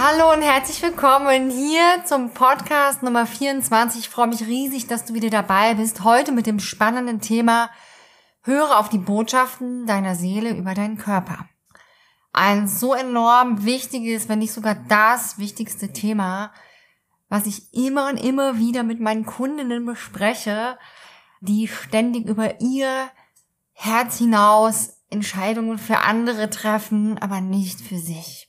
Hallo und herzlich willkommen hier zum Podcast Nummer 24. Ich freue mich riesig, dass du wieder dabei bist. Heute mit dem spannenden Thema Höre auf die Botschaften deiner Seele über deinen Körper. Ein so enorm wichtiges, wenn nicht sogar das wichtigste Thema, was ich immer und immer wieder mit meinen Kundinnen bespreche, die ständig über ihr Herz hinaus Entscheidungen für andere treffen, aber nicht für sich.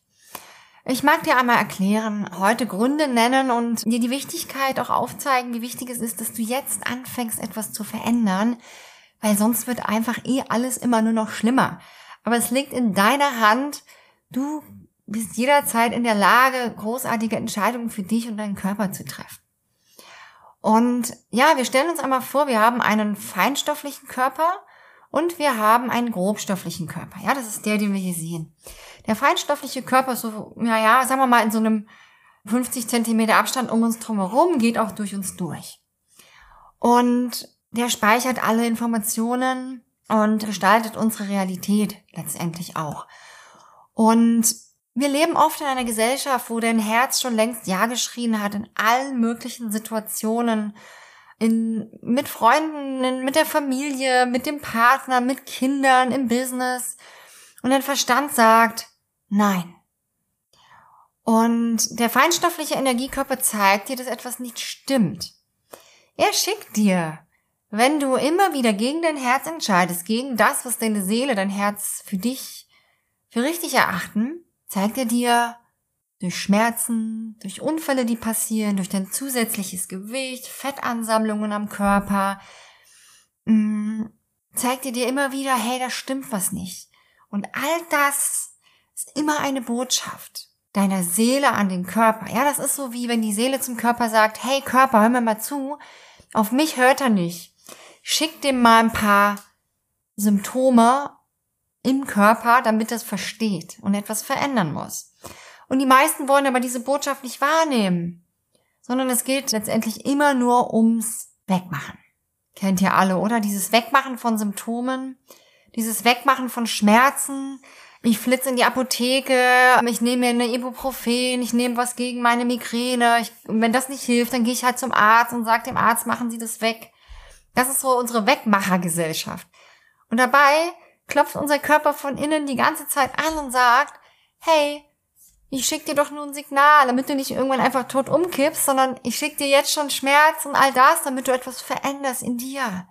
Ich mag dir einmal erklären, heute Gründe nennen und dir die Wichtigkeit auch aufzeigen, wie wichtig es ist, dass du jetzt anfängst, etwas zu verändern, weil sonst wird einfach eh alles immer nur noch schlimmer. Aber es liegt in deiner Hand. Du bist jederzeit in der Lage, großartige Entscheidungen für dich und deinen Körper zu treffen. Und ja, wir stellen uns einmal vor, wir haben einen feinstofflichen Körper und wir haben einen grobstofflichen Körper. Ja, das ist der, den wir hier sehen. Der feinstoffliche Körper ist so, naja, sagen wir mal, in so einem 50 Zentimeter Abstand um uns drumherum, geht auch durch uns durch. Und der speichert alle Informationen und gestaltet unsere Realität letztendlich auch. Und wir leben oft in einer Gesellschaft, wo dein Herz schon längst Ja geschrien hat in allen möglichen Situationen, in, mit Freunden, mit der Familie, mit dem Partner, mit Kindern, im Business. Und dein Verstand sagt, Nein. Und der feinstoffliche Energiekörper zeigt dir, dass etwas nicht stimmt. Er schickt dir, wenn du immer wieder gegen dein Herz entscheidest, gegen das, was deine Seele, dein Herz für dich für richtig erachten, zeigt er dir durch Schmerzen, durch Unfälle, die passieren, durch dein zusätzliches Gewicht, Fettansammlungen am Körper, mm, zeigt er dir immer wieder, hey, da stimmt was nicht. Und all das ist immer eine Botschaft deiner Seele an den Körper. Ja, das ist so wie wenn die Seele zum Körper sagt, hey Körper, hör mir mal zu, auf mich hört er nicht. Schick dem mal ein paar Symptome im Körper, damit es versteht und etwas verändern muss. Und die meisten wollen aber diese Botschaft nicht wahrnehmen, sondern es geht letztendlich immer nur ums Wegmachen. Kennt ihr alle, oder? Dieses Wegmachen von Symptomen, dieses Wegmachen von Schmerzen, ich flitze in die Apotheke, ich nehme mir eine Ibuprofen, ich nehme was gegen meine Migräne. Ich, wenn das nicht hilft, dann gehe ich halt zum Arzt und sage dem Arzt, machen Sie das weg. Das ist so unsere Wegmachergesellschaft. Und dabei klopft unser Körper von innen die ganze Zeit an und sagt, hey, ich schick dir doch nur ein Signal, damit du nicht irgendwann einfach tot umkippst, sondern ich schick dir jetzt schon Schmerz und all das, damit du etwas veränderst in dir.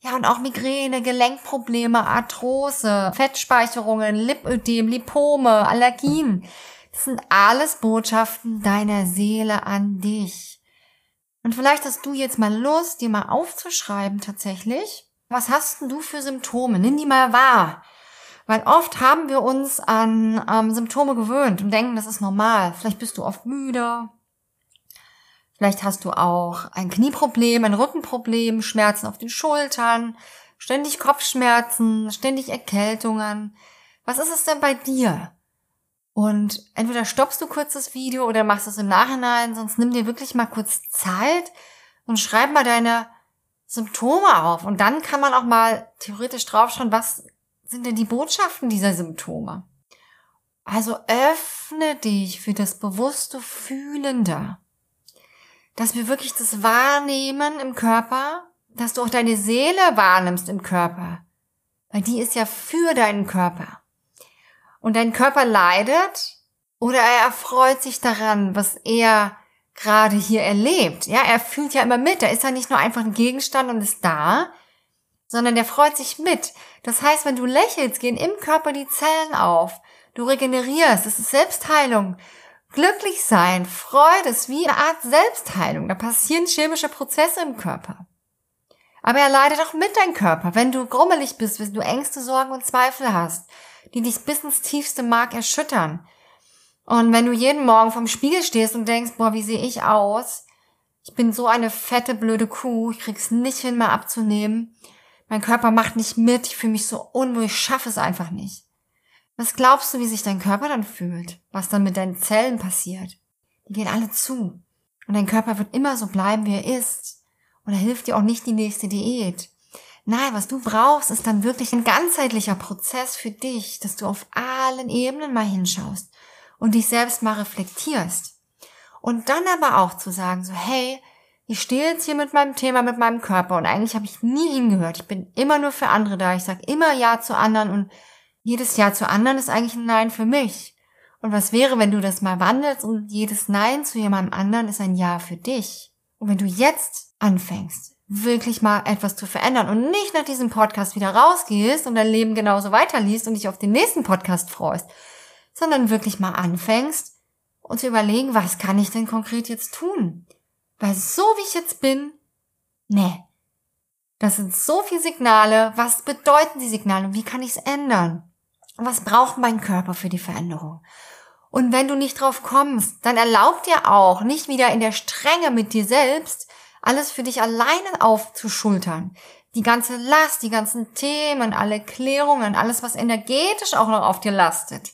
Ja, und auch Migräne, Gelenkprobleme, Arthrose, Fettspeicherungen, Lipödem, Lipome, Allergien. Das sind alles Botschaften deiner Seele an dich. Und vielleicht hast du jetzt mal Lust, dir mal aufzuschreiben tatsächlich. Was hast denn du für Symptome? Nimm die mal wahr. Weil oft haben wir uns an ähm, Symptome gewöhnt und denken, das ist normal. Vielleicht bist du oft müde, Vielleicht hast du auch ein Knieproblem, ein Rückenproblem, Schmerzen auf den Schultern, ständig Kopfschmerzen, ständig Erkältungen. Was ist es denn bei dir? Und entweder stoppst du kurz das Video oder machst es im Nachhinein, sonst nimm dir wirklich mal kurz Zeit und schreib mal deine Symptome auf. Und dann kann man auch mal theoretisch draufschauen, was sind denn die Botschaften dieser Symptome? Also öffne dich für das bewusste Fühlende. Dass wir wirklich das Wahrnehmen im Körper, dass du auch deine Seele wahrnimmst im Körper. Weil die ist ja für deinen Körper. Und dein Körper leidet oder er erfreut sich daran, was er gerade hier erlebt. Ja, er fühlt ja immer mit. Er ist ja nicht nur einfach ein Gegenstand und ist da, sondern der freut sich mit. Das heißt, wenn du lächelst, gehen im Körper die Zellen auf. Du regenerierst. Es ist Selbstheilung. Glücklich sein, Freude ist wie eine Art Selbstheilung. Da passieren chemische Prozesse im Körper. Aber er leidet auch mit deinem Körper. Wenn du grummelig bist, wenn du Ängste, Sorgen und Zweifel hast, die dich bis ins tiefste Mark erschüttern. Und wenn du jeden Morgen vom Spiegel stehst und denkst, boah, wie sehe ich aus? Ich bin so eine fette, blöde Kuh, ich krieg's nicht hin, mal abzunehmen. Mein Körper macht nicht mit, ich fühle mich so unwohl, ich schaffe es einfach nicht. Was glaubst du, wie sich dein Körper dann fühlt? Was dann mit deinen Zellen passiert? Die gehen alle zu. Und dein Körper wird immer so bleiben, wie er ist. Und da hilft dir auch nicht die nächste Diät. Nein, was du brauchst, ist dann wirklich ein ganzheitlicher Prozess für dich, dass du auf allen Ebenen mal hinschaust und dich selbst mal reflektierst. Und dann aber auch zu sagen, so, hey, ich stehe jetzt hier mit meinem Thema, mit meinem Körper und eigentlich habe ich nie hingehört. Ich bin immer nur für andere da. Ich sage immer Ja zu anderen und jedes Ja zu anderen ist eigentlich ein Nein für mich. Und was wäre, wenn du das mal wandelst und jedes Nein zu jemandem anderen ist ein Ja für dich? Und wenn du jetzt anfängst, wirklich mal etwas zu verändern und nicht nach diesem Podcast wieder rausgehst und dein Leben genauso weiterliest und dich auf den nächsten Podcast freust, sondern wirklich mal anfängst und zu überlegen, was kann ich denn konkret jetzt tun? Weil so wie ich jetzt bin, nee. Das sind so viele Signale. Was bedeuten die Signale wie kann ich es ändern? Was braucht mein Körper für die Veränderung? Und wenn du nicht drauf kommst, dann erlaub dir auch, nicht wieder in der Strenge mit dir selbst, alles für dich alleine aufzuschultern. Die ganze Last, die ganzen Themen, alle Klärungen, alles, was energetisch auch noch auf dir lastet.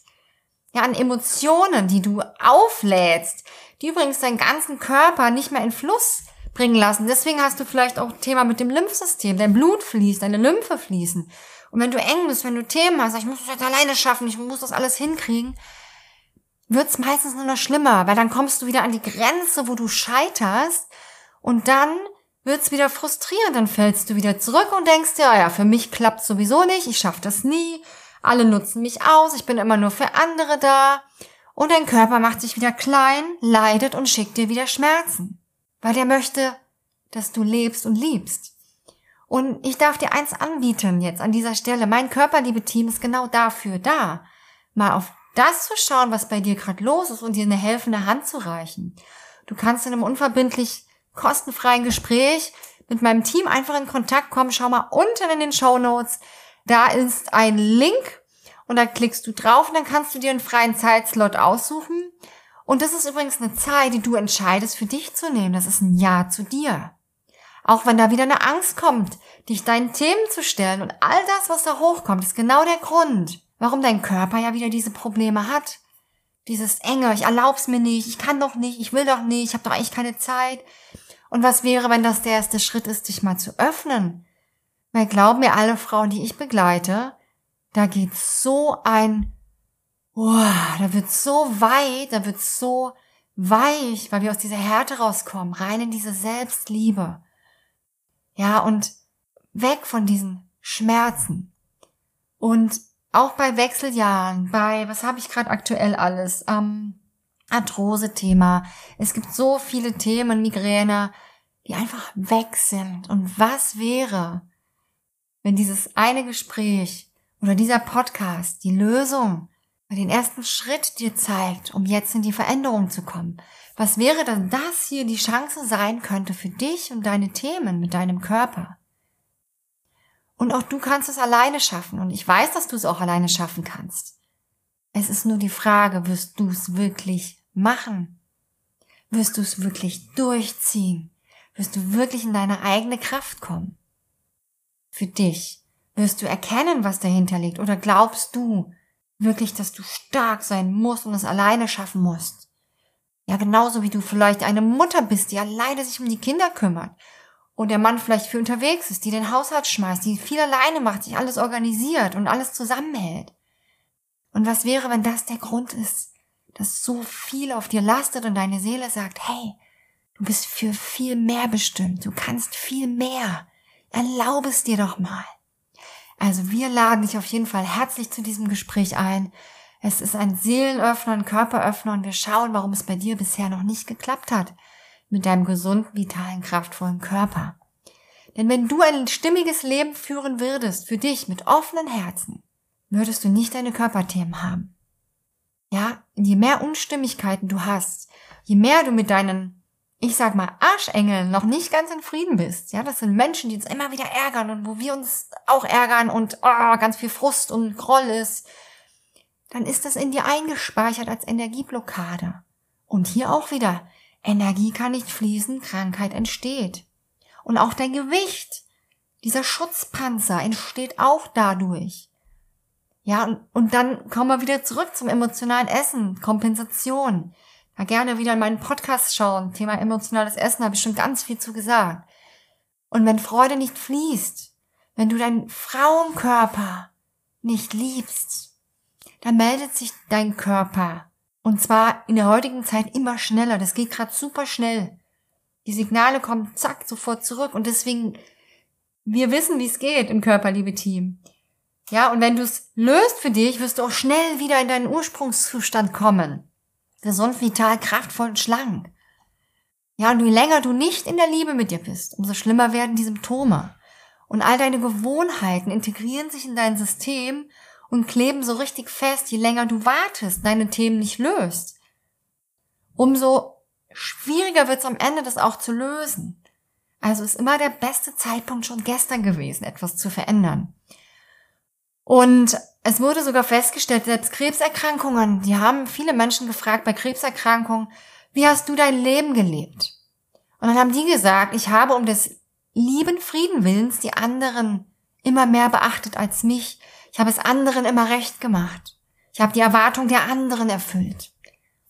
Ja, an Emotionen, die du auflädst, die übrigens deinen ganzen Körper nicht mehr in Fluss bringen lassen. Deswegen hast du vielleicht auch Thema mit dem Lymphsystem. Dein Blut fließt, deine Lymphe fließen. Und wenn du eng bist, wenn du Themen hast, ich muss das alleine schaffen, ich muss das alles hinkriegen, wird's meistens nur noch schlimmer, weil dann kommst du wieder an die Grenze, wo du scheiterst und dann wird's wieder frustrierend, dann fällst du wieder zurück und denkst, ja, ja, für mich klappt's sowieso nicht, ich schaff das nie, alle nutzen mich aus, ich bin immer nur für andere da. Und dein Körper macht sich wieder klein, leidet und schickt dir wieder Schmerzen. Weil er möchte, dass du lebst und liebst. Und ich darf dir eins anbieten jetzt an dieser Stelle. Mein Körperliebe-Team ist genau dafür da. Mal auf das zu schauen, was bei dir gerade los ist und dir eine helfende Hand zu reichen. Du kannst in einem unverbindlich kostenfreien Gespräch mit meinem Team einfach in Kontakt kommen. Schau mal unten in den Show Notes. Da ist ein Link und da klickst du drauf und dann kannst du dir einen freien Zeitslot aussuchen. Und das ist übrigens eine Zeit, die du entscheidest für dich zu nehmen. Das ist ein Ja zu dir. Auch wenn da wieder eine Angst kommt, dich deinen Themen zu stellen und all das, was da hochkommt, ist genau der Grund, warum dein Körper ja wieder diese Probleme hat. Dieses enge, ich erlaub's mir nicht, ich kann doch nicht, ich will doch nicht, ich habe doch eigentlich keine Zeit. Und was wäre, wenn das der erste Schritt ist, dich mal zu öffnen? Weil glauben mir alle Frauen, die ich begleite, da geht so ein, wow, da wird so weit, da wird so weich, weil wir aus dieser Härte rauskommen, rein in diese Selbstliebe. Ja, und weg von diesen Schmerzen. Und auch bei Wechseljahren, bei, was habe ich gerade aktuell alles? Ähm, Arthrose-Thema. Es gibt so viele Themen, Migräne, die einfach weg sind. Und was wäre, wenn dieses eine Gespräch oder dieser Podcast die Lösung, den ersten Schritt dir zeigt, um jetzt in die Veränderung zu kommen. Was wäre dann das hier die Chance sein könnte für dich und deine Themen mit deinem Körper? Und auch du kannst es alleine schaffen und ich weiß, dass du es auch alleine schaffen kannst. Es ist nur die Frage, wirst du es wirklich machen? Wirst du es wirklich durchziehen? Wirst du wirklich in deine eigene Kraft kommen? Für dich wirst du erkennen, was dahinter liegt? Oder glaubst du, wirklich, dass du stark sein musst und es alleine schaffen musst. Ja, genauso wie du vielleicht eine Mutter bist, die alleine sich um die Kinder kümmert. Und der Mann vielleicht für unterwegs ist, die den Haushalt schmeißt, die viel alleine macht, sich alles organisiert und alles zusammenhält. Und was wäre, wenn das der Grund ist, dass so viel auf dir lastet und deine Seele sagt, hey, du bist für viel mehr bestimmt, du kannst viel mehr. Erlaube es dir doch mal. Also wir laden dich auf jeden Fall herzlich zu diesem Gespräch ein. Es ist ein Seelenöffner, ein Körperöffner und wir schauen, warum es bei dir bisher noch nicht geklappt hat mit deinem gesunden, vitalen, kraftvollen Körper. Denn wenn du ein stimmiges Leben führen würdest, für dich mit offenen Herzen, würdest du nicht deine Körperthemen haben. Ja, je mehr Unstimmigkeiten du hast, je mehr du mit deinen ich sag mal, Arschengel noch nicht ganz in Frieden bist. Ja, das sind Menschen, die uns immer wieder ärgern und wo wir uns auch ärgern und oh, ganz viel Frust und Groll ist, dann ist das in dir eingespeichert als Energieblockade. Und hier auch wieder, Energie kann nicht fließen, Krankheit entsteht. Und auch dein Gewicht, dieser Schutzpanzer entsteht auch dadurch. Ja, und, und dann kommen wir wieder zurück zum emotionalen Essen, Kompensation. Ja, gerne wieder in meinen Podcast schauen. Thema emotionales Essen habe ich schon ganz viel zu gesagt. Und wenn Freude nicht fließt, wenn du deinen Frauenkörper nicht liebst, dann meldet sich dein Körper. Und zwar in der heutigen Zeit immer schneller. Das geht gerade super schnell. Die Signale kommen zack sofort zurück. Und deswegen, wir wissen, wie es geht im Körper, liebe Team. Ja, und wenn du es löst für dich, wirst du auch schnell wieder in deinen Ursprungszustand kommen gesund, vital, kraftvoll und schlank. Ja, und je länger du nicht in der Liebe mit dir bist, umso schlimmer werden die Symptome. Und all deine Gewohnheiten integrieren sich in dein System und kleben so richtig fest, je länger du wartest, deine Themen nicht löst. Umso schwieriger wird es am Ende, das auch zu lösen. Also ist immer der beste Zeitpunkt schon gestern gewesen, etwas zu verändern. Und es wurde sogar festgestellt, selbst Krebserkrankungen, die haben viele Menschen gefragt bei Krebserkrankungen, wie hast du dein Leben gelebt? Und dann haben die gesagt, ich habe um des lieben Frieden willens die anderen immer mehr beachtet als mich. Ich habe es anderen immer recht gemacht. Ich habe die Erwartung der anderen erfüllt.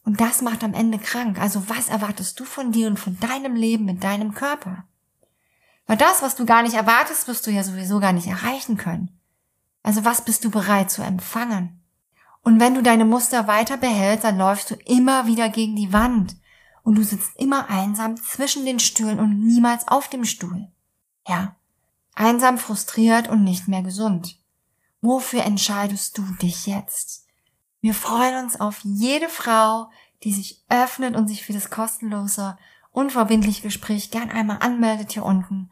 Und das macht am Ende krank. Also was erwartest du von dir und von deinem Leben mit deinem Körper? Weil das, was du gar nicht erwartest, wirst du ja sowieso gar nicht erreichen können. Also was bist du bereit zu empfangen? Und wenn du deine Muster weiter behältst, dann läufst du immer wieder gegen die Wand und du sitzt immer einsam zwischen den Stühlen und niemals auf dem Stuhl. Ja, einsam, frustriert und nicht mehr gesund. Wofür entscheidest du dich jetzt? Wir freuen uns auf jede Frau, die sich öffnet und sich für das kostenlose, unverbindliche Gespräch gern einmal anmeldet hier unten.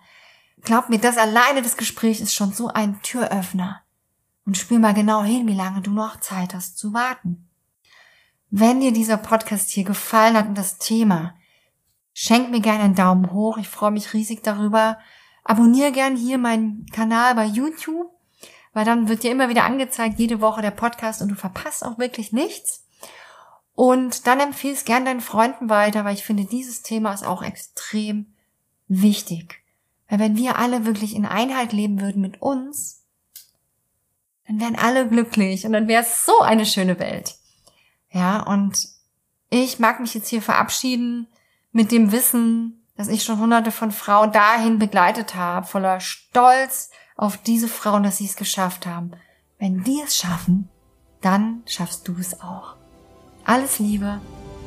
Glaub mir, das alleine das Gespräch ist schon so ein Türöffner und spür mal genau hin, wie lange du noch Zeit hast zu warten. Wenn dir dieser Podcast hier gefallen hat und das Thema, schenk mir gerne einen Daumen hoch. Ich freue mich riesig darüber. Abonniere gern hier meinen Kanal bei YouTube, weil dann wird dir immer wieder angezeigt, jede Woche der Podcast und du verpasst auch wirklich nichts. Und dann empfehle es gern deinen Freunden weiter, weil ich finde, dieses Thema ist auch extrem wichtig. Weil wenn wir alle wirklich in Einheit leben würden mit uns, dann wären alle glücklich und dann wäre es so eine schöne Welt. Ja, und ich mag mich jetzt hier verabschieden mit dem Wissen, dass ich schon hunderte von Frauen dahin begleitet habe, voller Stolz auf diese Frauen, dass sie es geschafft haben. Wenn die es schaffen, dann schaffst du es auch. Alles Liebe,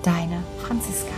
deine Franziska.